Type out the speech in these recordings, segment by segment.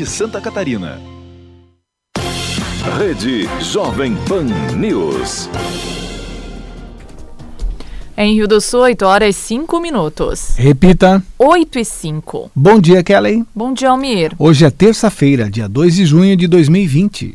de Santa Catarina. Rede Jovem Pan News. Em Rio do Sul, 8 horas e 5 minutos. Repita. 8 e 5. Bom dia, Kelly. Bom dia, Almir. Hoje é terça-feira, dia 2 de junho de 2020.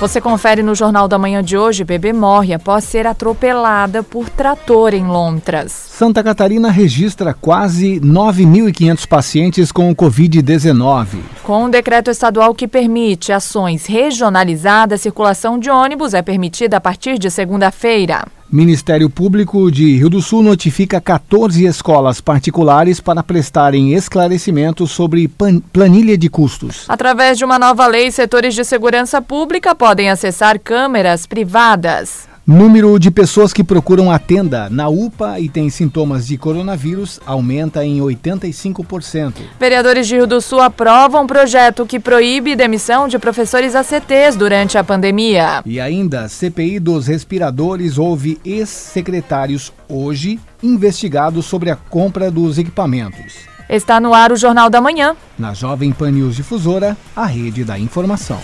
Você confere no Jornal da Manhã de hoje: bebê morre após ser atropelada por trator em Lontras. Santa Catarina registra quase 9.500 pacientes com Covid-19. Com um decreto estadual que permite ações regionalizadas, a circulação de ônibus é permitida a partir de segunda-feira. Ministério Público de Rio do Sul notifica 14 escolas particulares para prestarem esclarecimentos sobre planilha de custos. Através de uma nova lei, setores de segurança pública podem acessar câmeras privadas. Número de pessoas que procuram a tenda na UPA e têm sintomas de coronavírus aumenta em 85%. Vereadores de Rio do Sul aprovam um projeto que proíbe demissão de professores ACTs durante a pandemia. E ainda, CPI dos respiradores houve ex-secretários hoje investigados sobre a compra dos equipamentos. Está no ar o Jornal da Manhã. Na Jovem Pan News Difusora, a rede da informação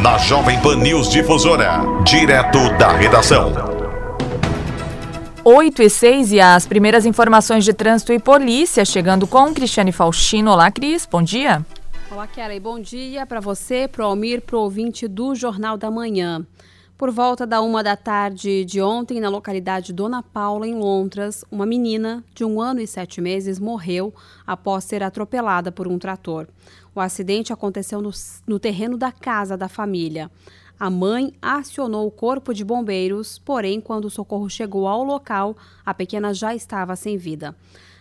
na Jovem Pan News Difusora, direto da redação. 8 e 6 e as primeiras informações de trânsito e polícia chegando com Cristiane Faustino. Olá, Cris, bom dia. Olá, Kelly, bom dia para você, para o Almir, para o ouvinte do Jornal da Manhã. Por volta da uma da tarde de ontem, na localidade Dona Paula, em Lontras, uma menina de um ano e sete meses morreu após ser atropelada por um trator. O acidente aconteceu no, no terreno da casa da família. A mãe acionou o corpo de bombeiros, porém, quando o socorro chegou ao local, a pequena já estava sem vida.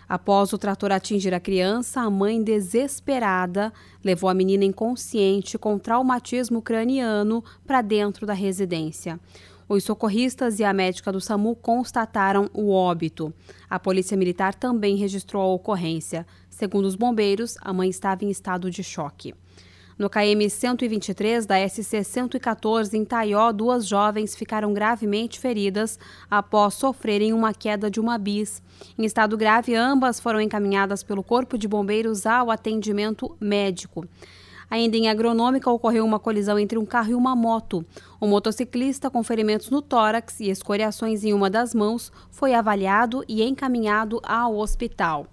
Após o trator atingir a criança, a mãe, desesperada, levou a menina inconsciente com traumatismo craniano para dentro da residência. Os socorristas e a médica do SAMU constataram o óbito. A Polícia Militar também registrou a ocorrência. Segundo os bombeiros, a mãe estava em estado de choque. No KM 123 da SC 114 em Taió, duas jovens ficaram gravemente feridas após sofrerem uma queda de uma bis. Em estado grave, ambas foram encaminhadas pelo Corpo de Bombeiros ao atendimento médico. Ainda em Agronômica, ocorreu uma colisão entre um carro e uma moto. O motociclista, com ferimentos no tórax e escoriações em uma das mãos, foi avaliado e encaminhado ao hospital.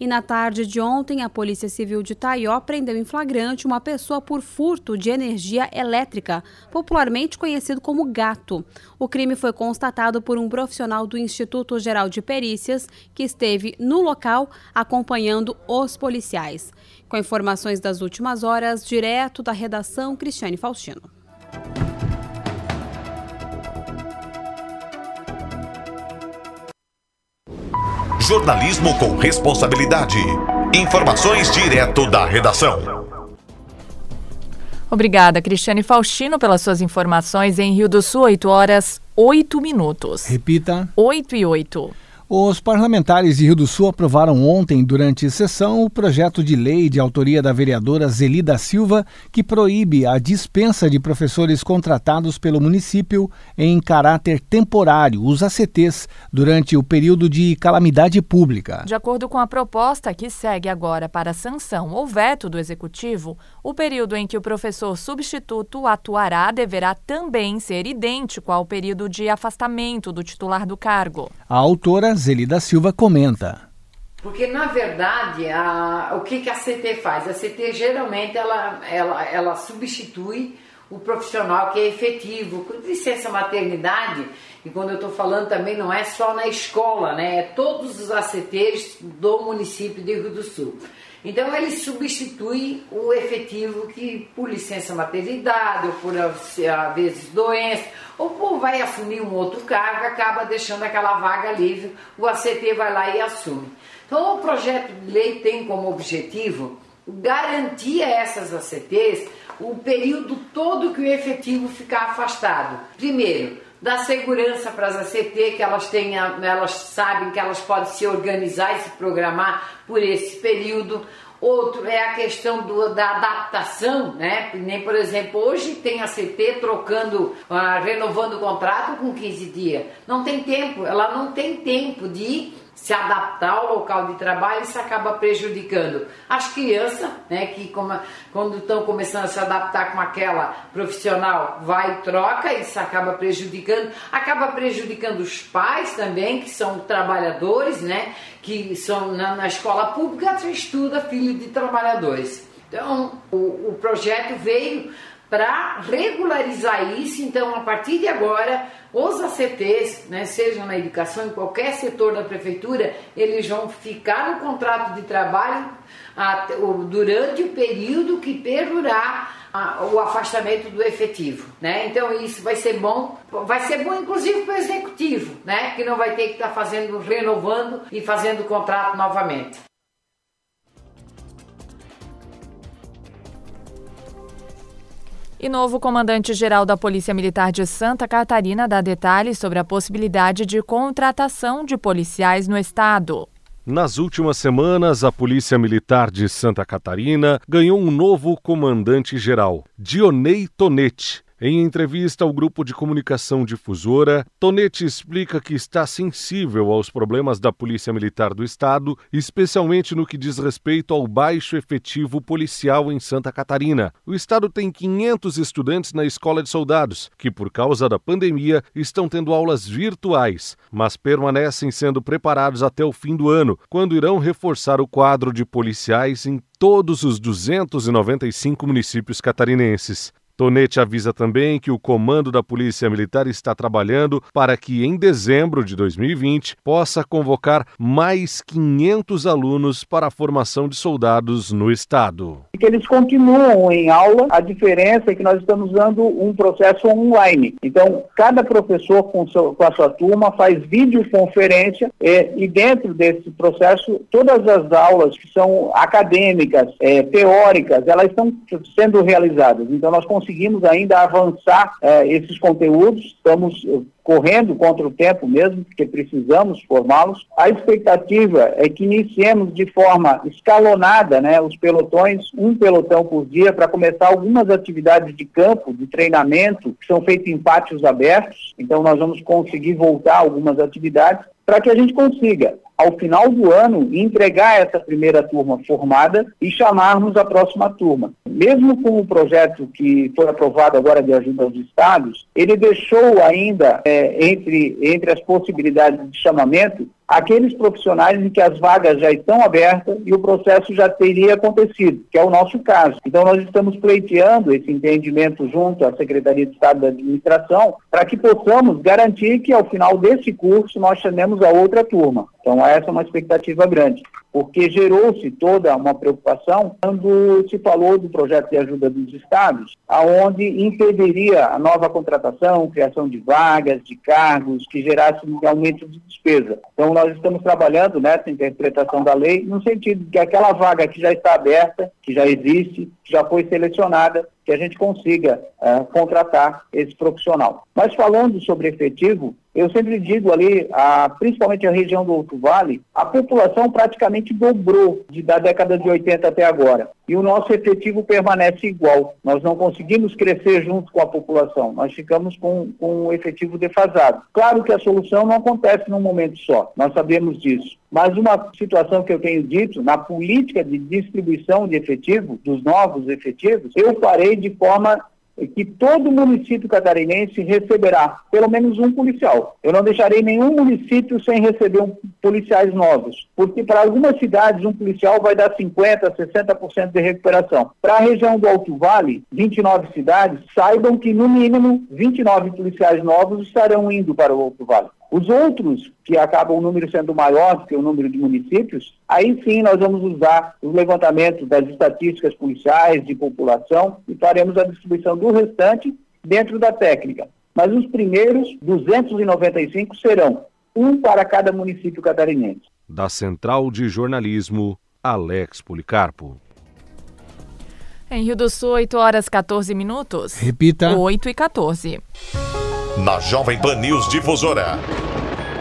E na tarde de ontem, a Polícia Civil de Taió prendeu em flagrante uma pessoa por furto de energia elétrica, popularmente conhecido como gato. O crime foi constatado por um profissional do Instituto Geral de Perícias que esteve no local acompanhando os policiais. Com informações das últimas horas, direto da redação Cristiane Faustino. Jornalismo com responsabilidade. Informações direto da redação. Obrigada, Cristiane Faustino, pelas suas informações em Rio do Sul, 8 horas 8 minutos. Repita. 8 e 8. Os parlamentares de Rio do Sul aprovaram ontem, durante sessão, o projeto de lei de autoria da vereadora Zelida Silva, que proíbe a dispensa de professores contratados pelo município em caráter temporário, os ACTs, durante o período de calamidade pública. De acordo com a proposta que segue agora para sanção ou veto do Executivo, o período em que o professor substituto atuará deverá também ser idêntico ao período de afastamento do titular do cargo. A autora Zelida Silva comenta. Porque, na verdade, a, o que, que a CT faz? A CT geralmente ela, ela, ela substitui o profissional que é efetivo. Com licença maternidade, e quando eu estou falando também não é só na escola, né? é todos os ACTs do município de Rio do Sul. Então ele substitui o efetivo que por licença maternidade, ou por às vezes doença, ou por vai assumir um outro cargo, acaba deixando aquela vaga livre, o ACT vai lá e assume. Então o projeto de lei tem como objetivo garantir a essas ACTs o período todo que o efetivo ficar afastado. Primeiro, dar segurança para as ACT, que elas tenham, elas sabem que elas podem se organizar e se programar por esse período. Outro é a questão do, da adaptação, né? Nem, por exemplo, hoje tem a CT trocando, uh, renovando o contrato com 15 dias. Não tem tempo, ela não tem tempo de se adaptar ao local de trabalho, isso acaba prejudicando as crianças, né, que como, quando estão começando a se adaptar com aquela profissional, vai e troca, isso acaba prejudicando, acaba prejudicando os pais também, que são trabalhadores, né, que são na, na escola pública, estuda filho de trabalhadores. Então, o, o projeto veio para regularizar isso. Então, a partir de agora, os ACTs, né, seja na educação, em qualquer setor da prefeitura, eles vão ficar no contrato de trabalho até, durante o período que perdurar o afastamento do efetivo, né? Então isso vai ser bom, vai ser bom inclusive para o executivo, né? Que não vai ter que estar tá fazendo, renovando e fazendo o contrato novamente. E novo comandante-geral da Polícia Militar de Santa Catarina dá detalhes sobre a possibilidade de contratação de policiais no estado. Nas últimas semanas, a Polícia Militar de Santa Catarina ganhou um novo comandante-geral, Dionei Tonetti, em entrevista ao grupo de comunicação difusora, Tonetti explica que está sensível aos problemas da Polícia Militar do Estado, especialmente no que diz respeito ao baixo efetivo policial em Santa Catarina. O Estado tem 500 estudantes na Escola de Soldados, que por causa da pandemia estão tendo aulas virtuais, mas permanecem sendo preparados até o fim do ano, quando irão reforçar o quadro de policiais em todos os 295 municípios catarinenses. Tonete avisa também que o comando da Polícia Militar está trabalhando para que, em dezembro de 2020, possa convocar mais 500 alunos para a formação de soldados no Estado. Que eles continuam em aula, a diferença é que nós estamos usando um processo online. Então, cada professor com, seu, com a sua turma faz videoconferência é, e, dentro desse processo, todas as aulas que são acadêmicas, é, teóricas, elas estão sendo realizadas. Então, nós conseguimos conseguimos ainda avançar é, esses conteúdos, estamos eh, correndo contra o tempo mesmo, porque precisamos formá-los. A expectativa é que iniciemos de forma escalonada né, os pelotões, um pelotão por dia, para começar algumas atividades de campo, de treinamento, que são feitas em pátios abertos. Então, nós vamos conseguir voltar algumas atividades para que a gente consiga ao final do ano, entregar essa primeira turma formada e chamarmos a próxima turma. Mesmo com o projeto que foi aprovado agora de ajuda aos estados, ele deixou ainda é, entre, entre as possibilidades de chamamento aqueles profissionais em que as vagas já estão abertas e o processo já teria acontecido, que é o nosso caso. Então, nós estamos pleiteando esse entendimento junto à Secretaria de Estado da Administração para que possamos garantir que, ao final desse curso, nós chamemos a outra turma. Então, essa é uma expectativa grande, porque gerou-se toda uma preocupação quando se falou do projeto de ajuda dos estados, aonde impediria a nova contratação, criação de vagas, de cargos, que gerasse um aumento de despesa. Então, nós estamos trabalhando nessa interpretação da lei, no sentido de que aquela vaga que já está aberta, que já existe, que já foi selecionada, que a gente consiga uh, contratar esse profissional. Mas falando sobre efetivo, eu sempre digo ali, a, principalmente a região do Alto Vale, a população praticamente dobrou de, da década de 80 até agora. E o nosso efetivo permanece igual. Nós não conseguimos crescer junto com a população. Nós ficamos com, com um efetivo defasado. Claro que a solução não acontece num momento só. Nós sabemos disso. Mas uma situação que eu tenho dito, na política de distribuição de efetivo, dos novos efetivos, eu farei de forma que todo município catarinense receberá pelo menos um policial. Eu não deixarei nenhum município sem receber um, policiais novos, porque para algumas cidades um policial vai dar 50%, 60% de recuperação. Para a região do Alto Vale, 29 cidades, saibam que no mínimo 29 policiais novos estarão indo para o Alto Vale. Os outros, que acabam o número sendo maior do que o número de municípios, aí sim nós vamos usar os levantamentos das estatísticas policiais de população e faremos a distribuição do restante dentro da técnica. Mas os primeiros 295 serão um para cada município catarinense. Da Central de Jornalismo, Alex Policarpo. Em Rio do Sul, 8 horas 14 minutos. Repita. 8 e 14 na Jovem Pan News Difusora.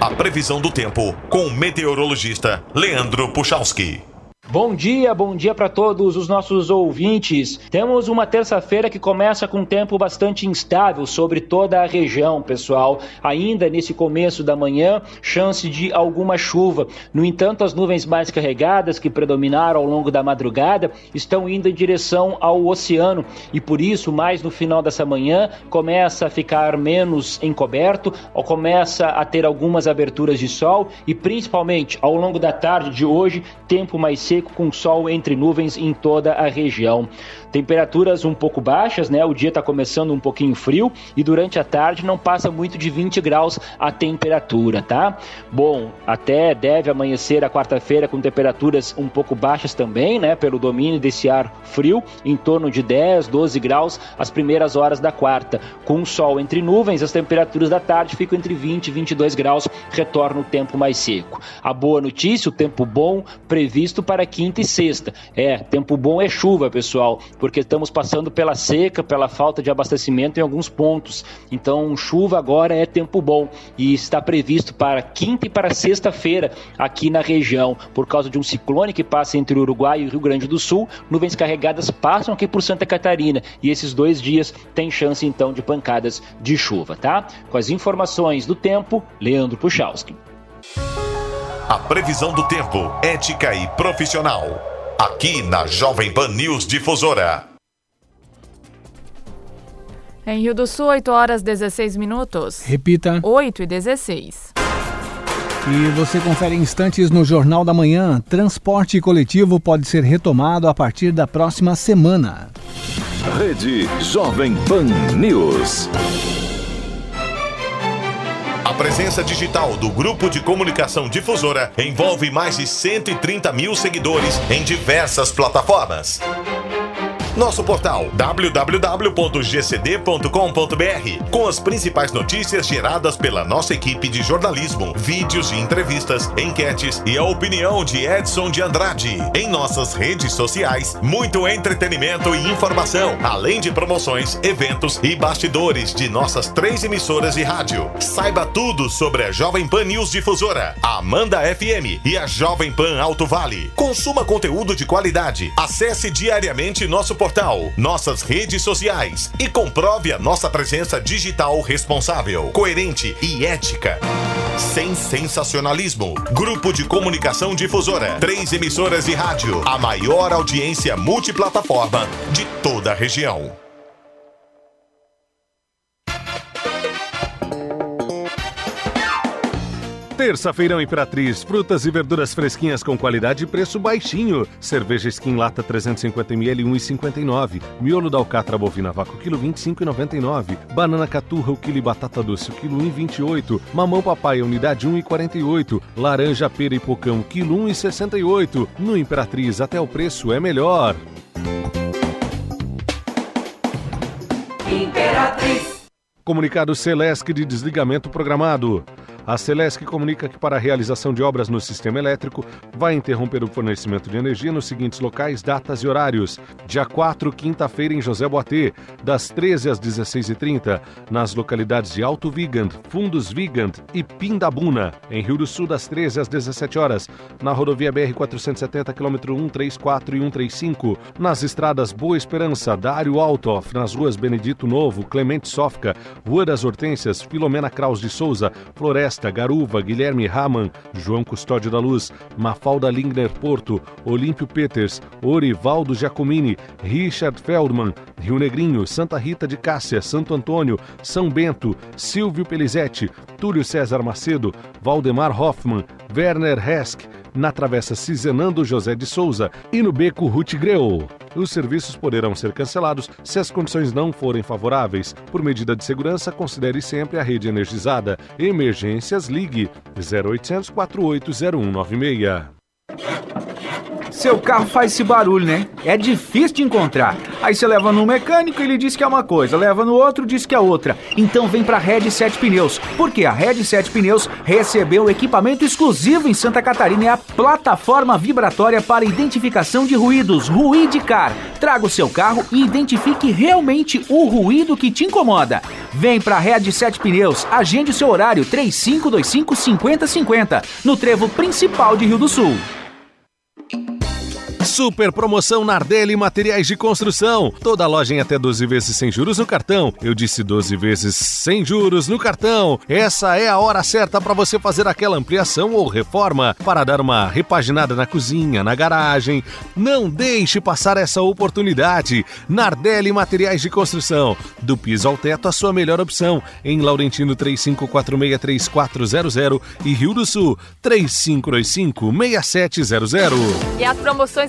A previsão do tempo com o meteorologista Leandro Puchalski. Bom dia, bom dia para todos os nossos ouvintes. Temos uma terça-feira que começa com um tempo bastante instável sobre toda a região, pessoal. Ainda nesse começo da manhã, chance de alguma chuva. No entanto, as nuvens mais carregadas que predominaram ao longo da madrugada estão indo em direção ao oceano e por isso, mais no final dessa manhã, começa a ficar menos encoberto, ou começa a ter algumas aberturas de sol e principalmente ao longo da tarde de hoje, tempo mais seco seco com sol entre nuvens em toda a região. Temperaturas um pouco baixas, né? O dia está começando um pouquinho frio e durante a tarde não passa muito de 20 graus a temperatura, tá? Bom, até deve amanhecer a quarta-feira com temperaturas um pouco baixas também, né? Pelo domínio desse ar frio, em torno de 10, 12 graus as primeiras horas da quarta. Com sol entre nuvens, as temperaturas da tarde ficam entre 20 e 22 graus, retorna o tempo mais seco. A boa notícia, o tempo bom previsto para quinta e sexta. É, tempo bom é chuva, pessoal porque estamos passando pela seca, pela falta de abastecimento em alguns pontos. Então, chuva agora é tempo bom e está previsto para quinta e para sexta-feira aqui na região, por causa de um ciclone que passa entre o Uruguai e o Rio Grande do Sul. Nuvens carregadas passam aqui por Santa Catarina e esses dois dias tem chance então de pancadas de chuva, tá? Com as informações do tempo, Leandro Puchalski. A previsão do tempo, ética e profissional aqui na Jovem Pan News Difusora. Em Rio do Sul, 8 horas 16 minutos. Repita. 8 e 16. E você confere instantes no Jornal da Manhã. Transporte coletivo pode ser retomado a partir da próxima semana. Rede Jovem Pan News. Presença digital do Grupo de Comunicação Difusora envolve mais de 130 mil seguidores em diversas plataformas. Nosso portal www.gcd.com.br com as principais notícias geradas pela nossa equipe de jornalismo, vídeos e entrevistas, enquetes e a opinião de Edson de Andrade. Em nossas redes sociais, muito entretenimento e informação, além de promoções, eventos e bastidores de nossas três emissoras de rádio. Saiba tudo sobre a Jovem Pan News Difusora, a Amanda FM e a Jovem Pan Alto Vale. Consuma conteúdo de qualidade. Acesse diariamente nosso portal portal, nossas redes sociais e comprove a nossa presença digital responsável, coerente e ética. Sem sensacionalismo. Grupo de Comunicação Difusora. Três emissoras de rádio. A maior audiência multiplataforma de toda a região. Terça-feirão Imperatriz, frutas e verduras fresquinhas com qualidade e preço baixinho. Cerveja Skin Lata 350ml 1,59. Miolo da alcatra bovina vácuo quilo 25,99. Banana caturra o quilo batata doce o quilo 1,28. Mamão papai unidade 1,48. Laranja pera e pocão quilo 1,68. No Imperatriz até o preço é melhor. Imperatriz. Comunicado Celesc de desligamento programado. A Celesc comunica que para a realização de obras no sistema elétrico vai interromper o fornecimento de energia nos seguintes locais, datas e horários. Dia 4, quinta-feira, em José Boatê, das 13 às 16h30, nas localidades de Alto Vigand, Fundos Vigand e Pindabuna. Em Rio do Sul, das 13 às 17 horas, na rodovia BR 470, km 134 e 135, nas estradas Boa Esperança, Dário Altoff, nas ruas Benedito Novo, Clemente Sofca, Rua das Hortências, Filomena Kraus de Souza, Floresta, Garuva, Guilherme Raman, João Custódio da Luz, Mafalda Lingner Porto, Olímpio Peters, Orivaldo Giacomini, Richard Feldman, Rio Negrinho, Santa Rita de Cássia, Santo Antônio, São Bento, Silvio Pelizetti, Túlio César Macedo, Valdemar Hoffman, Werner Hesk, na Travessa Cizenando José de Souza e no Beco Ruth Greu. Os serviços poderão ser cancelados se as condições não forem favoráveis. Por medida de segurança, considere sempre a rede energizada. Emergências, ligue 0800 480196. Seu carro faz esse barulho, né? É difícil de encontrar. Aí você leva no mecânico, ele diz que é uma coisa, leva no outro, diz que é outra. Então vem pra Red 7 Pneus, porque a Red 7 Pneus recebeu equipamento exclusivo em Santa Catarina, é a plataforma vibratória para identificação de ruídos, Ruidicar. Traga o seu carro e identifique realmente o ruído que te incomoda. Vem pra Red 7 Pneus, agende o seu horário 3525 5050, no trevo principal de Rio do Sul. Super promoção Nardelli Materiais de Construção. Toda loja em até 12 vezes sem juros no cartão. Eu disse 12 vezes sem juros no cartão. Essa é a hora certa para você fazer aquela ampliação ou reforma para dar uma repaginada na cozinha, na garagem. Não deixe passar essa oportunidade. Nardelli Materiais de Construção. Do piso ao teto, a sua melhor opção. Em Laurentino 35463400 e Rio do Sul 35256700. E as promoções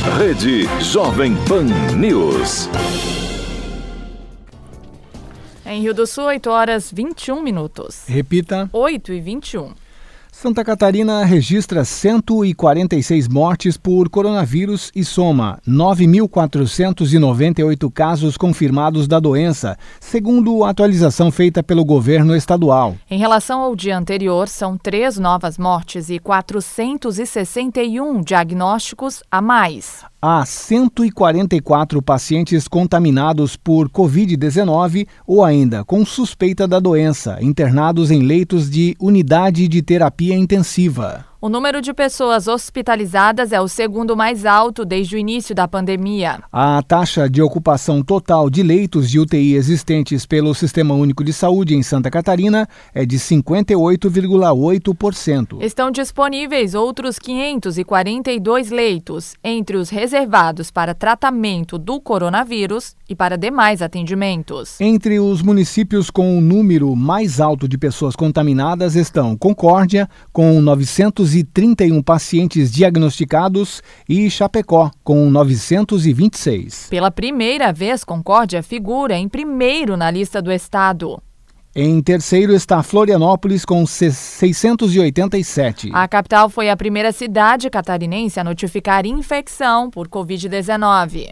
Rede Jovem Pan News. Em Rio do Sul, 8 horas 21 minutos. Repita. 8 e 21. Santa Catarina registra 146 mortes por coronavírus e soma 9.498 casos confirmados da doença, segundo a atualização feita pelo governo estadual. Em relação ao dia anterior, são três novas mortes e 461 diagnósticos a mais. Há 144 pacientes contaminados por Covid-19 ou ainda com suspeita da doença, internados em leitos de unidade de terapia intensiva. O número de pessoas hospitalizadas é o segundo mais alto desde o início da pandemia. A taxa de ocupação total de leitos de UTI existentes pelo Sistema Único de Saúde em Santa Catarina é de 58,8%. Estão disponíveis outros 542 leitos, entre os reservados para tratamento do coronavírus e para demais atendimentos. Entre os municípios com o número mais alto de pessoas contaminadas estão Concórdia, com 900 231 pacientes diagnosticados e Chapecó, com 926. Pela primeira vez, Concórdia figura em primeiro na lista do estado. Em terceiro está Florianópolis com 687. A capital foi a primeira cidade catarinense a notificar infecção por Covid-19.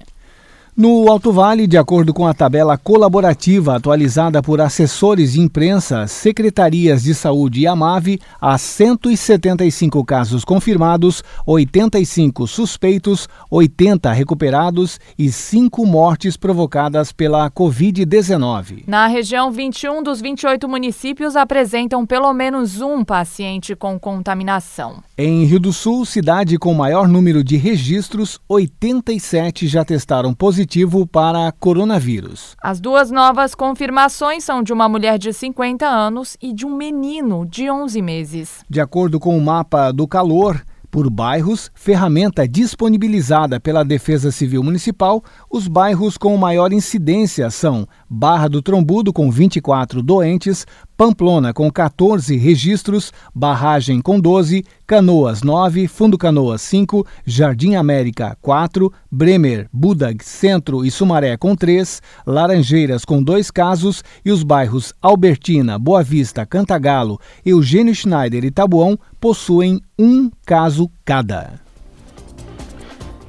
No Alto Vale, de acordo com a tabela colaborativa atualizada por assessores de imprensa, secretarias de saúde e Amave, há 175 casos confirmados, 85 suspeitos, 80 recuperados e 5 mortes provocadas pela Covid-19. Na região, 21 dos 28 municípios apresentam pelo menos um paciente com contaminação. Em Rio do Sul, cidade com maior número de registros, 87 já testaram positivo positivo para coronavírus. As duas novas confirmações são de uma mulher de 50 anos e de um menino de 11 meses. De acordo com o mapa do calor, por bairros, ferramenta disponibilizada pela Defesa Civil Municipal, os bairros com maior incidência são Barra do Trombudo, com 24 doentes, Pamplona com 14 registros, Barragem com 12, Canoas 9, Fundo Canoas 5, Jardim América 4, Bremer, Budag, Centro e Sumaré com 3, Laranjeiras com 2 casos e os bairros Albertina, Boa Vista, Cantagalo, Eugênio Schneider e Tabuão possuem um caso cada.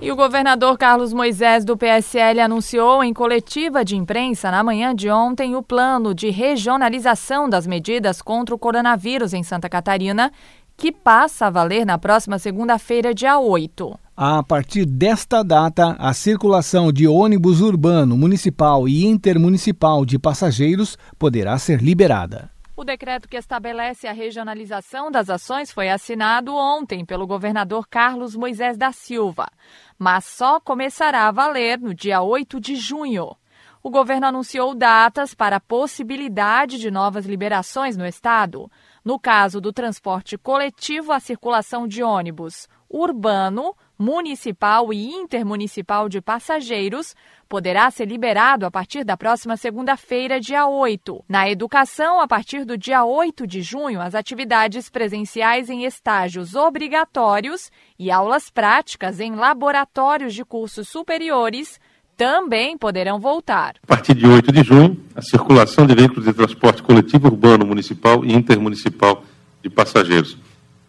E o governador Carlos Moisés, do PSL, anunciou em coletiva de imprensa na manhã de ontem o plano de regionalização das medidas contra o coronavírus em Santa Catarina, que passa a valer na próxima segunda-feira, dia 8. A partir desta data, a circulação de ônibus urbano, municipal e intermunicipal de passageiros poderá ser liberada. O decreto que estabelece a regionalização das ações foi assinado ontem pelo governador Carlos Moisés da Silva, mas só começará a valer no dia 8 de junho. O governo anunciou datas para a possibilidade de novas liberações no estado. No caso do transporte coletivo, a circulação de ônibus urbano, municipal e intermunicipal de passageiros poderá ser liberado a partir da próxima segunda-feira, dia 8. Na educação, a partir do dia 8 de junho, as atividades presenciais em estágios obrigatórios e aulas práticas em laboratórios de cursos superiores também poderão voltar. A partir de 8 de junho, a circulação de veículos de transporte coletivo urbano, municipal e intermunicipal de passageiros.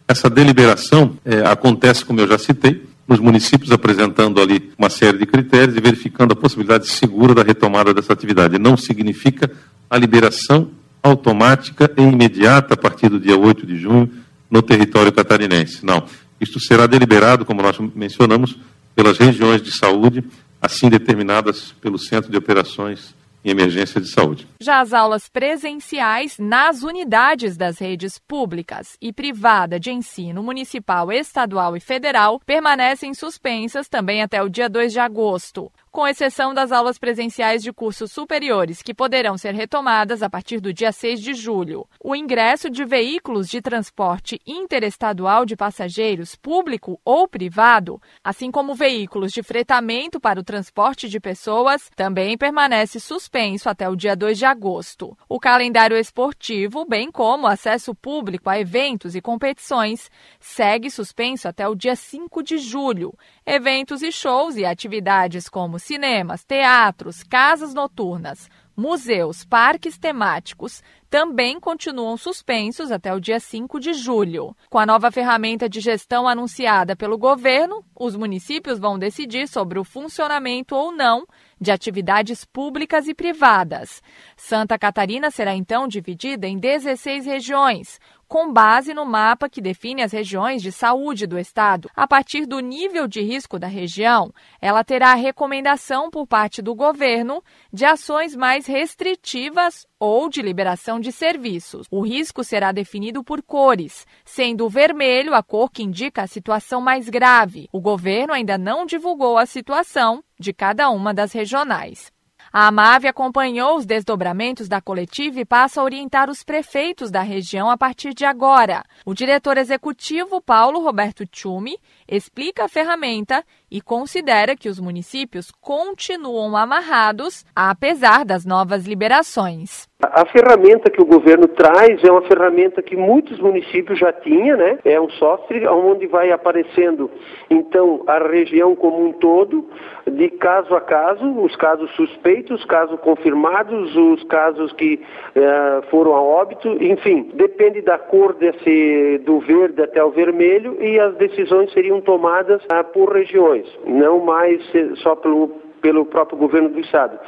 Essa deliberação é, acontece, como eu já citei, nos municípios, apresentando ali uma série de critérios e verificando a possibilidade segura da retomada dessa atividade. Não significa a liberação automática e imediata a partir do dia 8 de junho no território catarinense. Não. Isto será deliberado, como nós mencionamos, pelas regiões de saúde, assim determinadas pelo Centro de Operações emergência de saúde. Já as aulas presenciais nas unidades das redes públicas e privada de ensino municipal, estadual e federal permanecem suspensas também até o dia 2 de agosto com exceção das aulas presenciais de cursos superiores, que poderão ser retomadas a partir do dia 6 de julho. O ingresso de veículos de transporte interestadual de passageiros, público ou privado, assim como veículos de fretamento para o transporte de pessoas, também permanece suspenso até o dia 2 de agosto. O calendário esportivo, bem como acesso público a eventos e competições, segue suspenso até o dia 5 de julho. Eventos e shows e atividades como cinemas, teatros, casas noturnas, museus, parques temáticos também continuam suspensos até o dia 5 de julho. Com a nova ferramenta de gestão anunciada pelo governo, os municípios vão decidir sobre o funcionamento ou não de atividades públicas e privadas. Santa Catarina será então dividida em 16 regiões, com base no mapa que define as regiões de saúde do estado. A partir do nível de risco da região, ela terá a recomendação por parte do governo de ações mais restritivas ou de liberação de serviços. O risco será definido por cores, sendo o vermelho a cor que indica a situação mais grave. O governo ainda não divulgou a situação de cada uma das regionais. A AMAV acompanhou os desdobramentos da coletiva e passa a orientar os prefeitos da região a partir de agora. O diretor executivo, Paulo Roberto Tchumi, explica a ferramenta e considera que os municípios continuam amarrados, apesar das novas liberações. A ferramenta que o governo traz é uma ferramenta que muitos municípios já tinham, né? É um software onde vai aparecendo então a região como um todo, de caso a caso, os casos suspeitos, casos confirmados, os casos que uh, foram a óbito, enfim, depende da cor desse do verde até o vermelho e as decisões seriam tomadas uh, por regiões, não mais só pelo, pelo próprio governo do estado.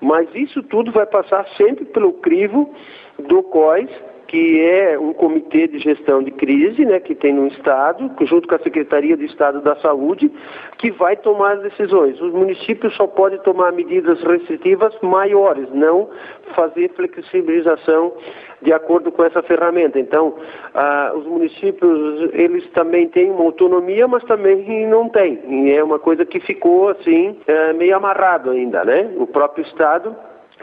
Mas isso tudo vai passar sempre pelo crivo do COIS, que é um comitê de gestão de crise, né, que tem no Estado, junto com a Secretaria de Estado da Saúde, que vai tomar as decisões. Os municípios só podem tomar medidas restritivas maiores, não fazer flexibilização de acordo com essa ferramenta. Então, ah, os municípios, eles também têm uma autonomia, mas também não têm. E é uma coisa que ficou, assim, é, meio amarrado ainda, né? O próprio Estado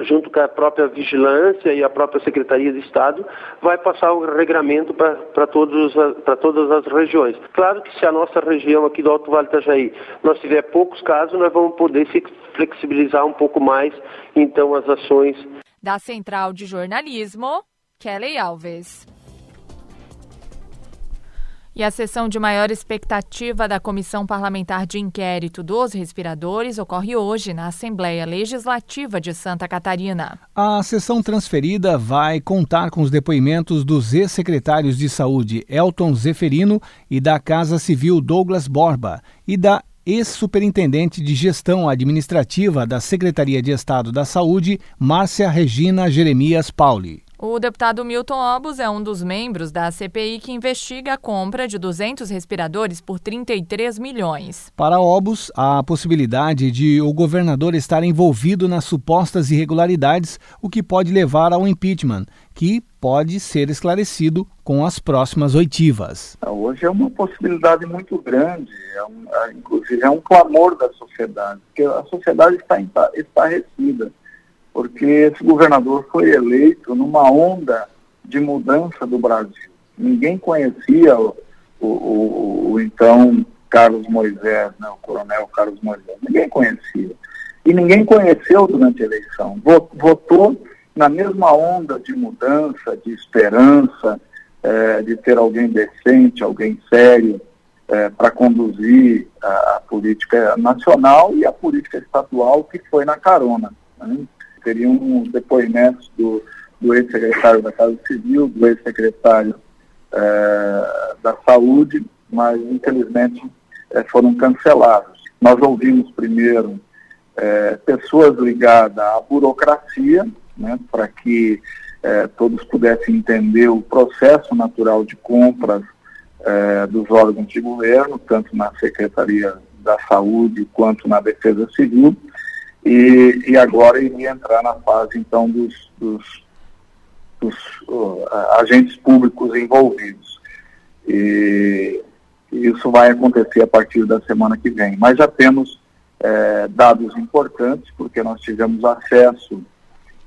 junto com a própria vigilância e a própria Secretaria de Estado, vai passar o regramento para todas as regiões. Claro que se a nossa região aqui do Alto Vale Itajaí nós tiver poucos casos, nós vamos poder se flexibilizar um pouco mais, então, as ações. Da Central de Jornalismo, Kelly Alves. E a sessão de maior expectativa da Comissão Parlamentar de Inquérito dos Respiradores ocorre hoje na Assembleia Legislativa de Santa Catarina. A sessão transferida vai contar com os depoimentos dos ex-secretários de Saúde Elton Zeferino e da Casa Civil Douglas Borba e da ex-superintendente de gestão administrativa da Secretaria de Estado da Saúde, Márcia Regina Jeremias Pauli. O deputado Milton Obus é um dos membros da CPI que investiga a compra de 200 respiradores por 33 milhões. Para Obus, há a possibilidade de o governador estar envolvido nas supostas irregularidades, o que pode levar ao impeachment, que pode ser esclarecido com as próximas oitivas. Hoje é uma possibilidade muito grande, é um, é, inclusive é um clamor da sociedade, porque a sociedade está estarrecida porque esse governador foi eleito numa onda de mudança do Brasil. Ninguém conhecia o, o, o, o então Carlos Moisés, né, o coronel Carlos Moisés, ninguém conhecia. E ninguém conheceu durante a eleição. Votou na mesma onda de mudança, de esperança, é, de ter alguém decente, alguém sério é, para conduzir a, a, política nacional e a política estadual que foi na carona. Né? Teriam depoimentos do, do ex-secretário da Casa Civil, do ex-secretário é, da Saúde, mas infelizmente é, foram cancelados. Nós ouvimos primeiro é, pessoas ligadas à burocracia, né, para que todos pudessem entender o processo natural de compras dos órgãos de governo, tanto na Secretaria da Saúde quanto na Defesa Civil, e, e agora iria entrar na fase, então, dos, dos, dos uh, agentes públicos envolvidos. E isso vai acontecer a partir da semana que vem. Mas já temos é, dados importantes, porque nós tivemos acesso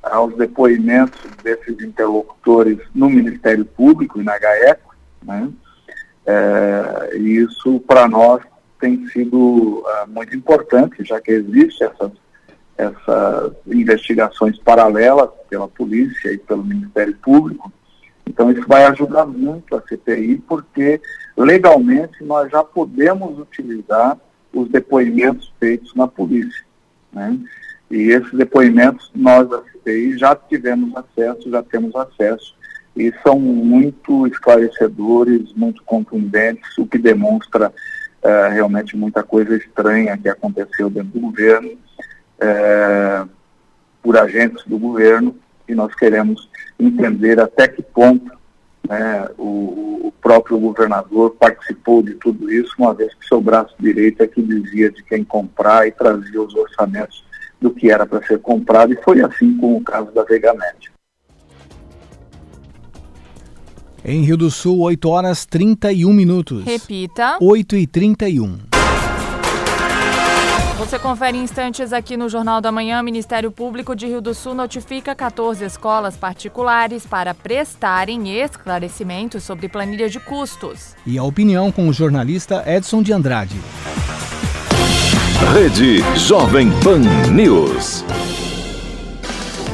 aos depoimentos desses interlocutores no Ministério Público e na GAECO, né? É, e isso para nós tem sido uh, muito importante, já que existe essas, essas investigações paralelas pela polícia e pelo Ministério Público. Então isso vai ajudar muito a CPI, porque legalmente nós já podemos utilizar os depoimentos feitos na polícia. Né? E esses depoimentos nós da CPI já tivemos acesso, já temos acesso, e são muito esclarecedores, muito contundentes, o que demonstra uh, realmente muita coisa estranha que aconteceu dentro do governo, uh, por agentes do governo, e nós queremos entender até que ponto né, o, o, próprio governador participou de tudo isso, uma vez que seu braço direito é que dizia de quem comprar e trazia os orçamentos do que era para ser comprado, e foi assim com o caso da Vega Média. Em Rio do Sul, 8 horas 31 minutos. Repita. 8 e 31. Você confere instantes aqui no Jornal da Manhã. O Ministério Público de Rio do Sul notifica 14 escolas particulares para prestarem esclarecimentos sobre planilha de custos. E a opinião com o jornalista Edson de Andrade. Rede Jovem Pan News.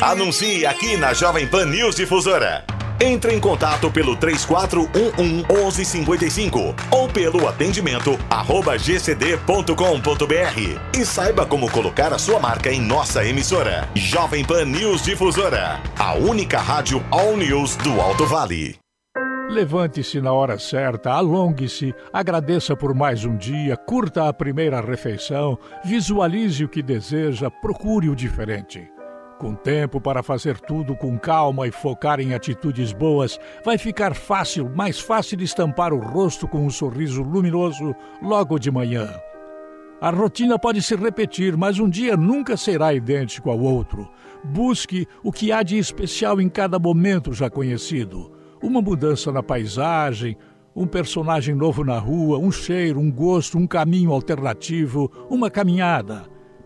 Anuncie aqui na Jovem Pan News Difusora. Entre em contato pelo 3411 1155 ou pelo atendimento arroba gcd.com.br e saiba como colocar a sua marca em nossa emissora. Jovem Pan News Difusora, a única rádio All News do Alto Vale. Levante-se na hora certa, alongue-se, agradeça por mais um dia, curta a primeira refeição, visualize o que deseja, procure o diferente. Com tempo para fazer tudo com calma e focar em atitudes boas, vai ficar fácil, mais fácil estampar o rosto com um sorriso luminoso logo de manhã. A rotina pode se repetir, mas um dia nunca será idêntico ao outro. Busque o que há de especial em cada momento já conhecido. Uma mudança na paisagem, um personagem novo na rua, um cheiro, um gosto, um caminho alternativo, uma caminhada.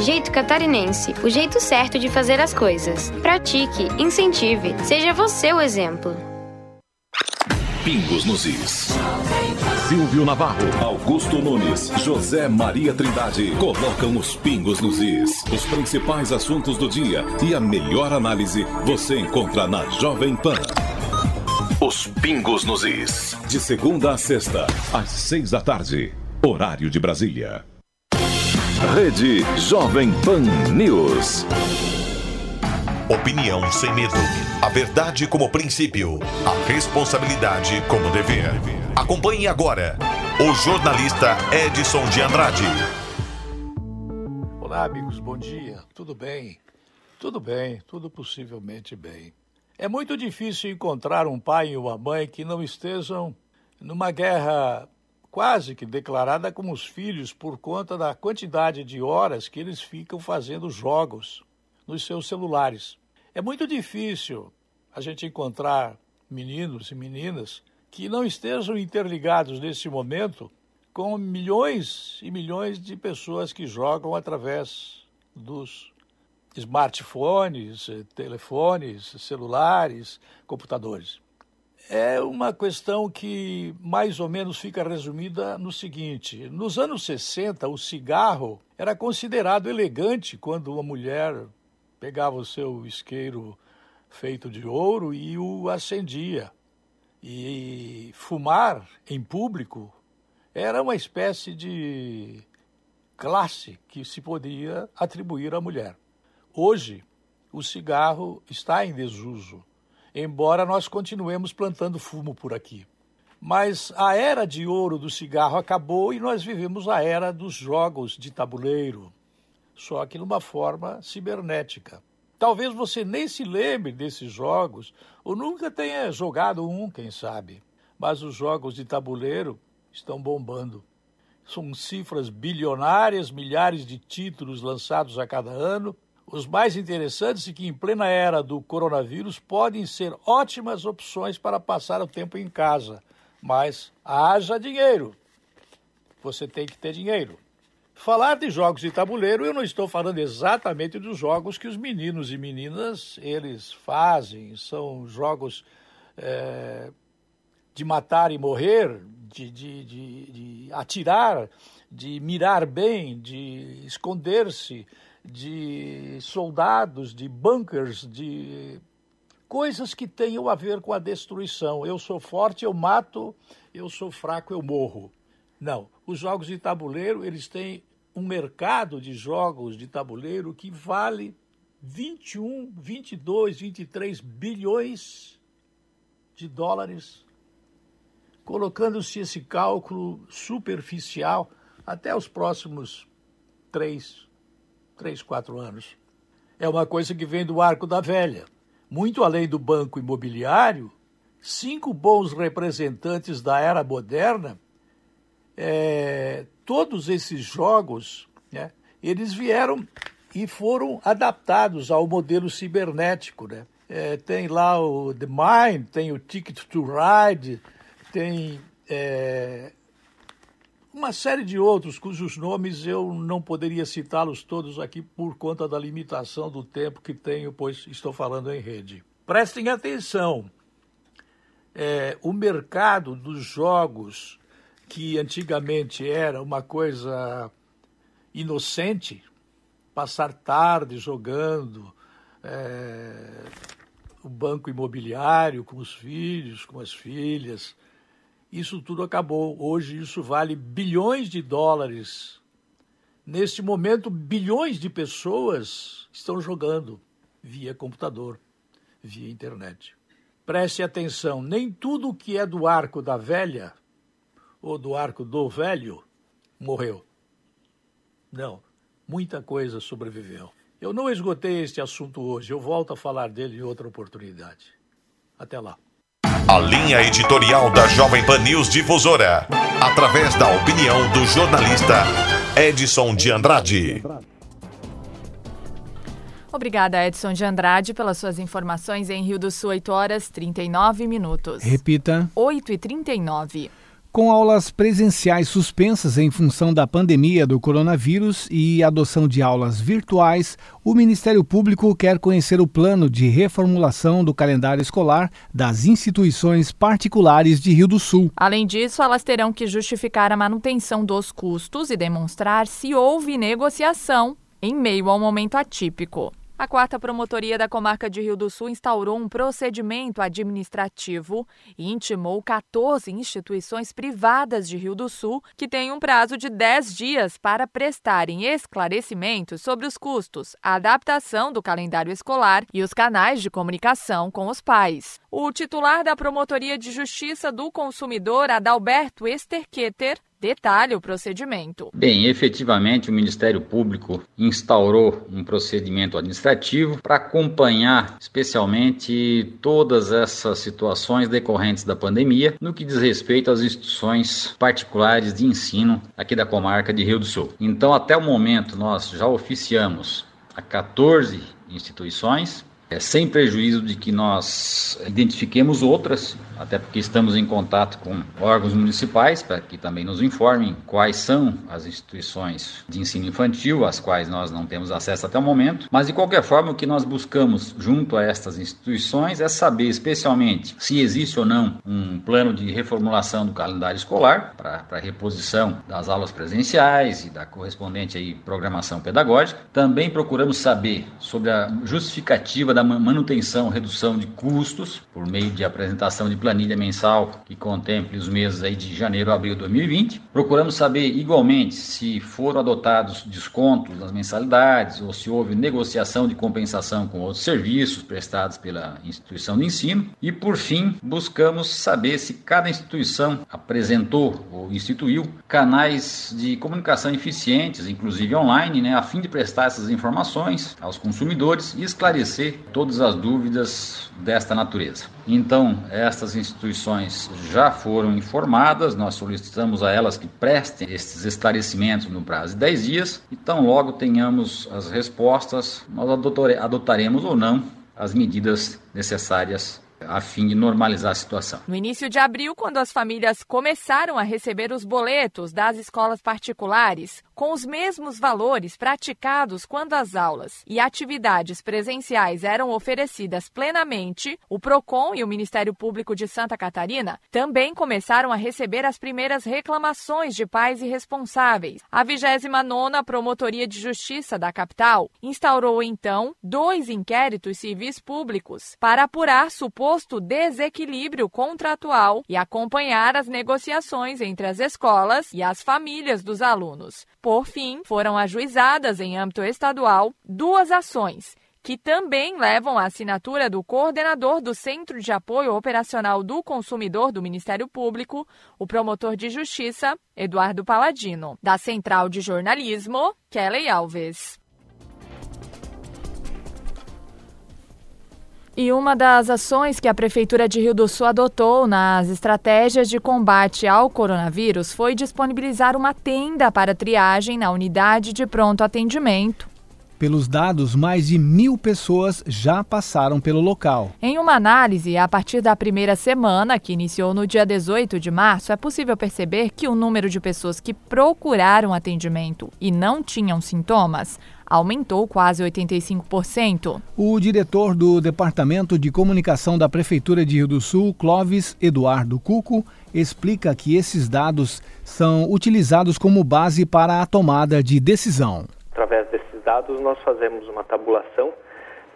Jeito Catarinense, o jeito certo de fazer as coisas. Pratique, incentive, seja você o exemplo. Pingos nos Is. Silvio Navarro, Augusto Nunes, José Maria Trindade colocam os pingos nos is. Os principais assuntos do dia e a melhor análise você encontra na Jovem Pan. Os pingos nos is. De segunda a sexta, às seis da tarde. Horário de Brasília. Rede Jovem Pan News. Opinião sem medo. A verdade como princípio. A responsabilidade como dever. Acompanhe agora o jornalista Edson de Andrade. Olá, amigos. Bom dia. Tudo bem? Tudo bem, tudo possivelmente bem. É muito difícil encontrar um pai e uma mãe que não estejam numa guerra quase que declarada como os filhos por conta da quantidade de horas que eles ficam fazendo jogos nos seus celulares. É muito difícil a gente encontrar meninos e meninas que não estejam interligados nesse momento com milhões e milhões de pessoas que jogam através dos smartphones, telefones, celulares, computadores. É uma questão que mais ou menos fica resumida no seguinte: nos anos 60, o cigarro era considerado elegante quando uma mulher pegava o seu isqueiro feito de ouro e o acendia. E fumar em público era uma espécie de classe que se podia atribuir à mulher. Hoje, o cigarro está em desuso, embora nós continuemos plantando fumo por aqui. Mas a era de ouro do cigarro acabou e nós vivemos a era dos jogos de tabuleiro, só que numa forma cibernética. Talvez você nem se lembre desses jogos, ou nunca tenha jogado um, quem sabe. Mas os jogos de tabuleiro estão bombando. São cifras bilionárias, milhares de títulos lançados a cada ano, os mais interessantes e que, em plena era do coronavírus, podem ser ótimas opções para passar o tempo em casa. Mas haja dinheiro. Você tem que ter dinheiro. Falar de jogos de tabuleiro, eu não estou falando exatamente dos jogos que os meninos e meninas eles fazem. São jogos é, de matar e morrer, de, de, de, de atirar, de mirar bem, de esconder-se de soldados, de bunkers, de coisas que tenham a ver com a destruição. Eu sou forte, eu mato, eu sou fraco, eu morro. Não, os jogos de tabuleiro, eles têm um mercado de jogos de tabuleiro que vale 21, 22, 23 bilhões de dólares. Colocando-se esse cálculo superficial até os próximos três, três, quatro anos. É uma coisa que vem do arco da velha. Muito além do banco imobiliário, cinco bons representantes da era moderna, é, todos esses jogos, né, eles vieram e foram adaptados ao modelo cibernético. Né? É, tem lá o The Mind, tem o Ticket to Ride, tem é, uma série de outros cujos nomes eu não poderia citá-los todos aqui por conta da limitação do tempo que tenho, pois estou falando em rede. Prestem atenção. É, o mercado dos jogos, que antigamente era uma coisa inocente, passar tarde jogando, é, o banco imobiliário com os filhos, com as filhas, isso tudo acabou. Hoje isso vale bilhões de dólares. Neste momento, bilhões de pessoas estão jogando via computador, via internet. Preste atenção, nem tudo que é do arco da velha ou do arco do velho morreu. Não, muita coisa sobreviveu. Eu não esgotei este assunto hoje, eu volto a falar dele em outra oportunidade. Até lá. A linha editorial da Jovem Pan News Difusora, através da opinião do jornalista Edson de Andrade. Obrigada, Edson de Andrade, pelas suas informações em Rio do Sul, 8 horas 39 minutos. Repita. 8 e 39. Com aulas presenciais suspensas em função da pandemia do coronavírus e adoção de aulas virtuais, o Ministério Público quer conhecer o plano de reformulação do calendário escolar das instituições particulares de Rio do Sul. Além disso, elas terão que justificar a manutenção dos custos e demonstrar se houve negociação em meio ao momento atípico. A quarta promotoria da comarca de Rio do Sul instaurou um procedimento administrativo e intimou 14 instituições privadas de Rio do Sul que têm um prazo de 10 dias para prestarem esclarecimentos sobre os custos, a adaptação do calendário escolar e os canais de comunicação com os pais. O titular da Promotoria de Justiça do Consumidor, Adalberto Esterqueter, detalha o procedimento. Bem, efetivamente o Ministério Público instaurou um procedimento administrativo para acompanhar especialmente todas essas situações decorrentes da pandemia no que diz respeito às instituições particulares de ensino aqui da comarca de Rio do Sul. Então, até o momento, nós já oficiamos a 14 instituições é, sem prejuízo de que nós identifiquemos outras, até porque estamos em contato com órgãos municipais para que também nos informem quais são as instituições de ensino infantil, às quais nós não temos acesso até o momento. Mas de qualquer forma, o que nós buscamos junto a estas instituições é saber, especialmente, se existe ou não um plano de reformulação do calendário escolar para a reposição das aulas presenciais e da correspondente aí programação pedagógica. Também procuramos saber sobre a justificativa da manutenção, redução de custos por meio de apresentação de planilha mensal que contemple os meses aí de janeiro a abril de 2020. Procuramos saber igualmente se foram adotados descontos nas mensalidades ou se houve negociação de compensação com outros serviços prestados pela instituição de ensino. E por fim, buscamos saber se cada instituição apresentou ou instituiu canais de comunicação eficientes, inclusive online, né, a fim de prestar essas informações aos consumidores e esclarecer todas as dúvidas desta natureza. Então, estas instituições já foram informadas, nós solicitamos a elas que prestem estes esclarecimentos no prazo de 10 dias, e tão logo tenhamos as respostas, nós adotaremos ou não as medidas necessárias a fim de normalizar a situação. No início de abril, quando as famílias começaram a receber os boletos das escolas particulares, com os mesmos valores praticados quando as aulas e atividades presenciais eram oferecidas plenamente, o PROCON e o Ministério Público de Santa Catarina também começaram a receber as primeiras reclamações de pais irresponsáveis. A 29ª Promotoria de Justiça da capital instaurou então dois inquéritos civis públicos para apurar suposto suposto desequilíbrio contratual e acompanhar as negociações entre as escolas e as famílias dos alunos. Por fim, foram ajuizadas em âmbito estadual duas ações que também levam a assinatura do coordenador do Centro de Apoio Operacional do Consumidor do Ministério Público, o promotor de justiça, Eduardo Paladino. Da Central de Jornalismo, Kelly Alves. E uma das ações que a Prefeitura de Rio do Sul adotou nas estratégias de combate ao coronavírus foi disponibilizar uma tenda para triagem na unidade de pronto atendimento. Pelos dados, mais de mil pessoas já passaram pelo local. Em uma análise, a partir da primeira semana, que iniciou no dia 18 de março, é possível perceber que o número de pessoas que procuraram atendimento e não tinham sintomas aumentou quase 85%. O diretor do Departamento de Comunicação da Prefeitura de Rio do Sul, Clóvis Eduardo Cuco, explica que esses dados são utilizados como base para a tomada de decisão. Através desses dados, nós fazemos uma tabulação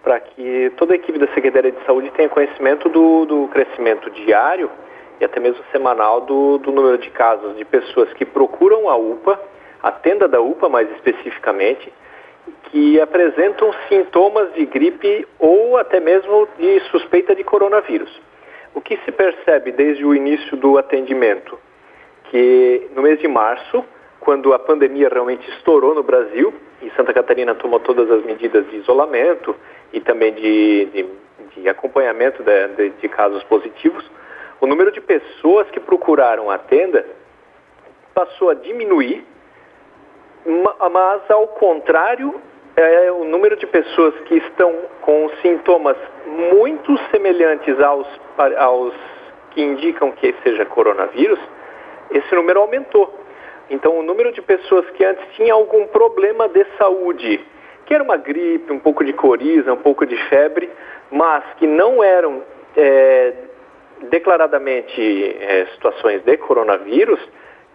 para que toda a equipe da Secretaria de Saúde tenha conhecimento do, do crescimento diário e até mesmo semanal do, do número de casos de pessoas que procuram a UPA, a tenda da UPA mais especificamente, que apresentam sintomas de gripe ou até mesmo de suspeita de coronavírus. O que se percebe desde o início do atendimento? Que no mês de março, quando a pandemia realmente estourou no Brasil, e Santa Catarina tomou todas as medidas de isolamento e também de, de, de acompanhamento de, de, de casos positivos, o número de pessoas que procuraram a tenda passou a diminuir, mas ao contrário é o número de pessoas que estão com sintomas muito semelhantes aos, aos que indicam que seja coronavírus, esse número aumentou. Então, o número de pessoas que antes tinham algum problema de saúde, que era uma gripe, um pouco de coriza, um pouco de febre, mas que não eram é, declaradamente é, situações de coronavírus,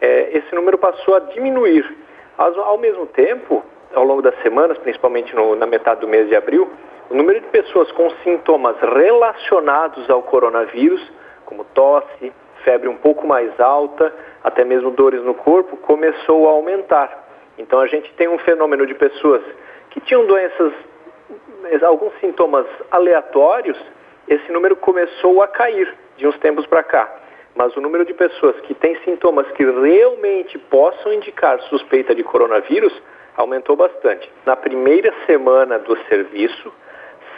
é, esse número passou a diminuir. Ao, mesmo tempo, ao longo das semanas, principalmente no, na metade do mês de abril, o número de pessoas com sintomas relacionados ao coronavírus, como tosse, febre um pouco mais alta, até mesmo dores no corpo, começou a aumentar. Então a gente tem um fenômeno de pessoas que tinham doenças, alguns sintomas aleatórios, esse número começou a cair de uns tempos para cá. Mas o número de pessoas que têm sintomas que realmente possam indicar suspeita de coronavírus aumentou bastante. Na primeira semana do serviço,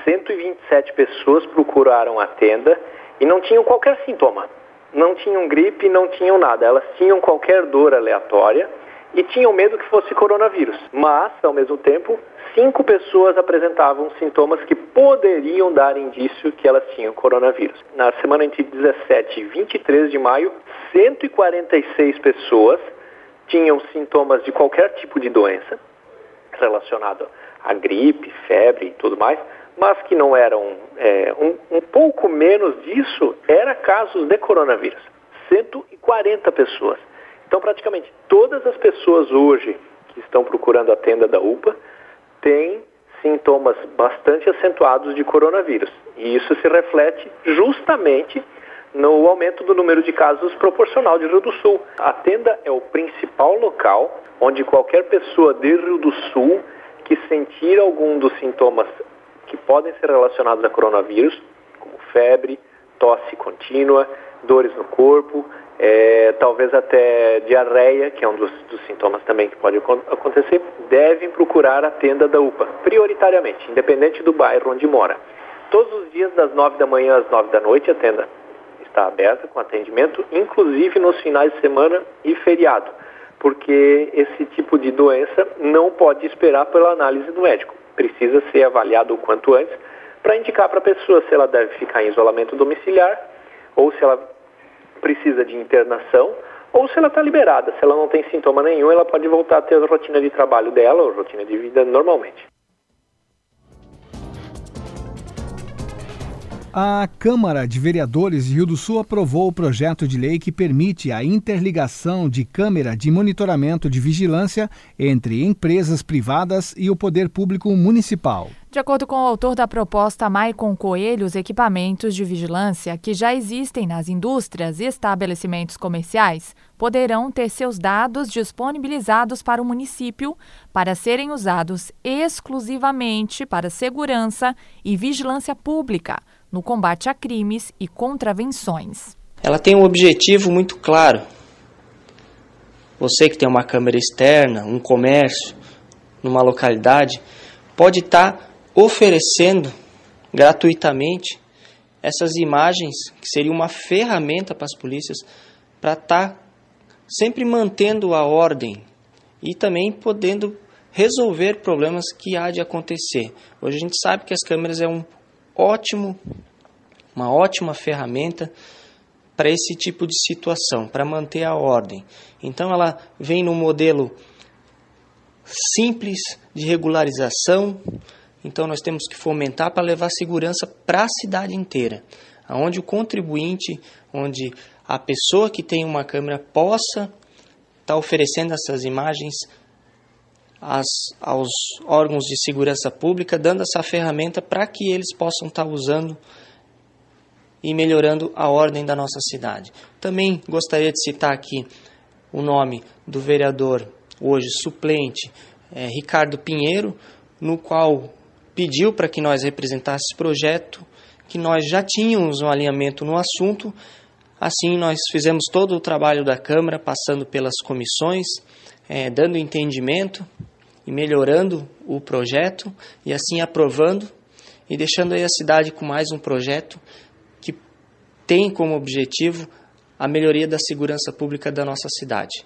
127 pessoas procuraram a tenda e não tinham qualquer sintoma. Não tinham gripe, não tinham nada. Elas tinham qualquer dor aleatória e tinham medo que fosse coronavírus. Mas, ao mesmo tempo, cinco pessoas apresentavam sintomas que poderiam dar indício que elas tinham coronavírus. Na semana entre 17 e 23 de maio, 146 pessoas tinham sintomas de qualquer tipo de doença relacionado à gripe, febre e tudo mais, mas que não eram é, um, um pouco menos disso era casos de coronavírus. 140 pessoas. Então, praticamente todas as pessoas hoje que estão procurando a tenda da UPA têm sintomas bastante acentuados de coronavírus. E isso se reflete justamente no aumento do número de casos proporcional de Rio do Sul. A tenda é o principal local onde qualquer pessoa de Rio do Sul que sentir algum dos sintomas que podem ser relacionados a coronavírus, como febre, tosse contínua, dores no corpo, é, talvez até diarreia, que é um dos, dos, sintomas também que pode acontecer, devem procurar a tenda da UPA, prioritariamente, independente do bairro onde mora. Todos os dias, das 9 da manhã às 9 da noite, a tenda está aberta com atendimento, inclusive nos finais de semana e feriado, porque esse tipo de doença não pode esperar pela análise do médico. Precisa ser avaliado o quanto antes para indicar para a pessoa se ela deve ficar em isolamento domiciliar ou se ela precisa de internação ou se ela está liberada. Se ela não tem sintoma nenhum, ela pode voltar a ter a rotina de trabalho dela ou rotina de vida normalmente. A Câmara de Vereadores de Rio do Sul aprovou o projeto de lei que permite a interligação de câmera de monitoramento de vigilância entre empresas privadas e o poder público municipal. De acordo com o autor da proposta, Maicon Coelho, os equipamentos de vigilância que já existem nas indústrias e estabelecimentos comerciais poderão ter seus dados disponibilizados para o município para serem usados exclusivamente para segurança e vigilância pública no combate a crimes e contravenções. Ela tem um objetivo muito claro. Você que tem uma câmera externa, um comércio, numa localidade, pode estar oferecendo gratuitamente essas imagens, que seria uma ferramenta para as polícias, para estar tá sempre mantendo a ordem e também podendo resolver problemas que há de acontecer. Hoje a gente sabe que as câmeras é um ótimo, uma ótima ferramenta para esse tipo de situação, para manter a ordem. Então ela vem no modelo simples de regularização. Então nós temos que fomentar para levar segurança para a cidade inteira, aonde o contribuinte, onde a pessoa que tem uma câmera possa estar tá oferecendo essas imagens as, aos órgãos de segurança pública, dando essa ferramenta para que eles possam estar tá usando e melhorando a ordem da nossa cidade. Também gostaria de citar aqui o nome do vereador, hoje suplente, é, Ricardo Pinheiro, no qual pediu para que nós representássemos esse projeto, que nós já tínhamos um alinhamento no assunto, assim nós fizemos todo o trabalho da Câmara, passando pelas comissões, é, dando entendimento e melhorando o projeto e assim aprovando e deixando aí a cidade com mais um projeto que tem como objetivo a melhoria da segurança pública da nossa cidade.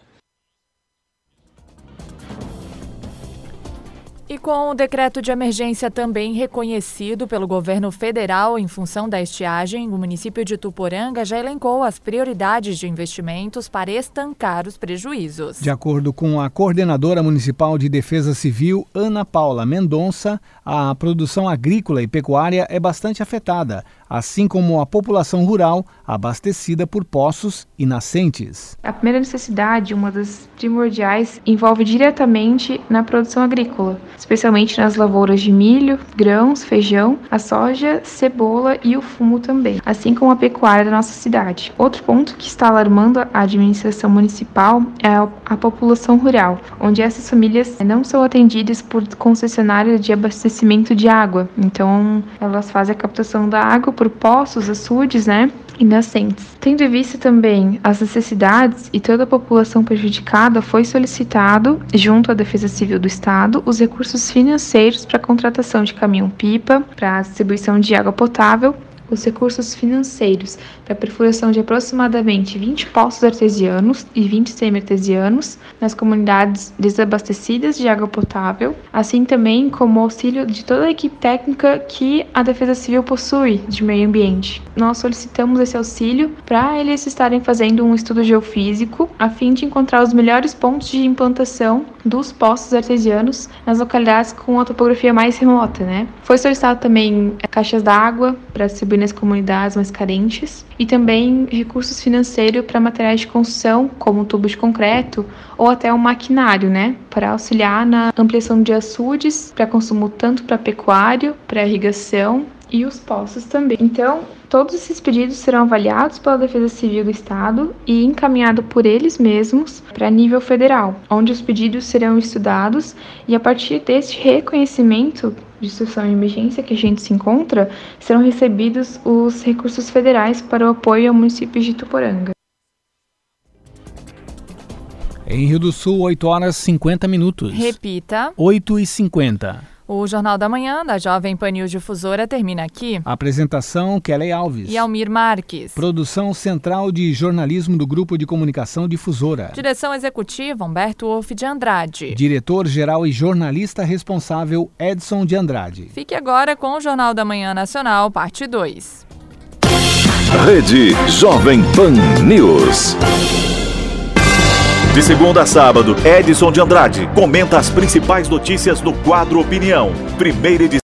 E com o decreto de emergência também reconhecido pelo governo federal em função da estiagem, o município de Tuporanga já elencou as prioridades de investimentos para estancar os prejuízos. De acordo com a coordenadora municipal de Defesa Civil, Ana Paula Mendonça, a produção agrícola e pecuária é bastante afetada, assim como a população rural abastecida por poços e nascentes. A primeira necessidade, uma das primordiais, envolve diretamente na produção agrícola, especialmente nas lavouras de milho, grãos, feijão, a soja, cebola e o fumo também, assim como a pecuária da nossa cidade. Outro ponto que está alarmando a administração municipal é a população rural, onde essas famílias não são atendidas por concessionárias de abastecimento de água. Então, elas fazem a captação da água por poços, açudes, né? E nascentes. Tendo em vista também as necessidades e toda a população prejudicada, foi solicitado, junto à Defesa Civil do Estado, os recursos financeiros para a contratação de caminhão-pipa, para a distribuição de água potável os recursos financeiros a perfuração de aproximadamente 20 poços artesianos e 20 semi-artesianos nas comunidades desabastecidas de água potável, assim também como auxílio de toda a equipe técnica que a Defesa Civil possui de meio ambiente. Nós solicitamos esse auxílio para eles estarem fazendo um estudo geofísico a fim de encontrar os melhores pontos de implantação dos poços artesianos nas localidades com a topografia mais remota, né? Foi solicitado também caixas d'água para distribuir nas comunidades mais carentes e também recursos financeiros para materiais de construção, como tubos de concreto ou até um maquinário, né, para auxiliar na ampliação de açudes para consumo tanto para pecuário, para irrigação e os poços também. Então, todos esses pedidos serão avaliados pela Defesa Civil do Estado e encaminhados por eles mesmos para nível federal, onde os pedidos serão estudados e a partir deste reconhecimento de situação de emergência que a gente se encontra, serão recebidos os recursos federais para o apoio ao município de Tuporanga. Em Rio do Sul, 8 horas 50 minutos. Repita. 8 e 50. O Jornal da Manhã, da Jovem Pan News Difusora, termina aqui. Apresentação, Kelly Alves. E Almir Marques. Produção Central de Jornalismo do Grupo de Comunicação Difusora. Direção Executiva, Humberto Wolff de Andrade. Diretor-Geral e Jornalista Responsável, Edson de Andrade. Fique agora com o Jornal da Manhã Nacional, parte 2. Rede Jovem Pan News. De segunda a sábado, Edson de Andrade comenta as principais notícias no quadro Opinião. Primeira edição.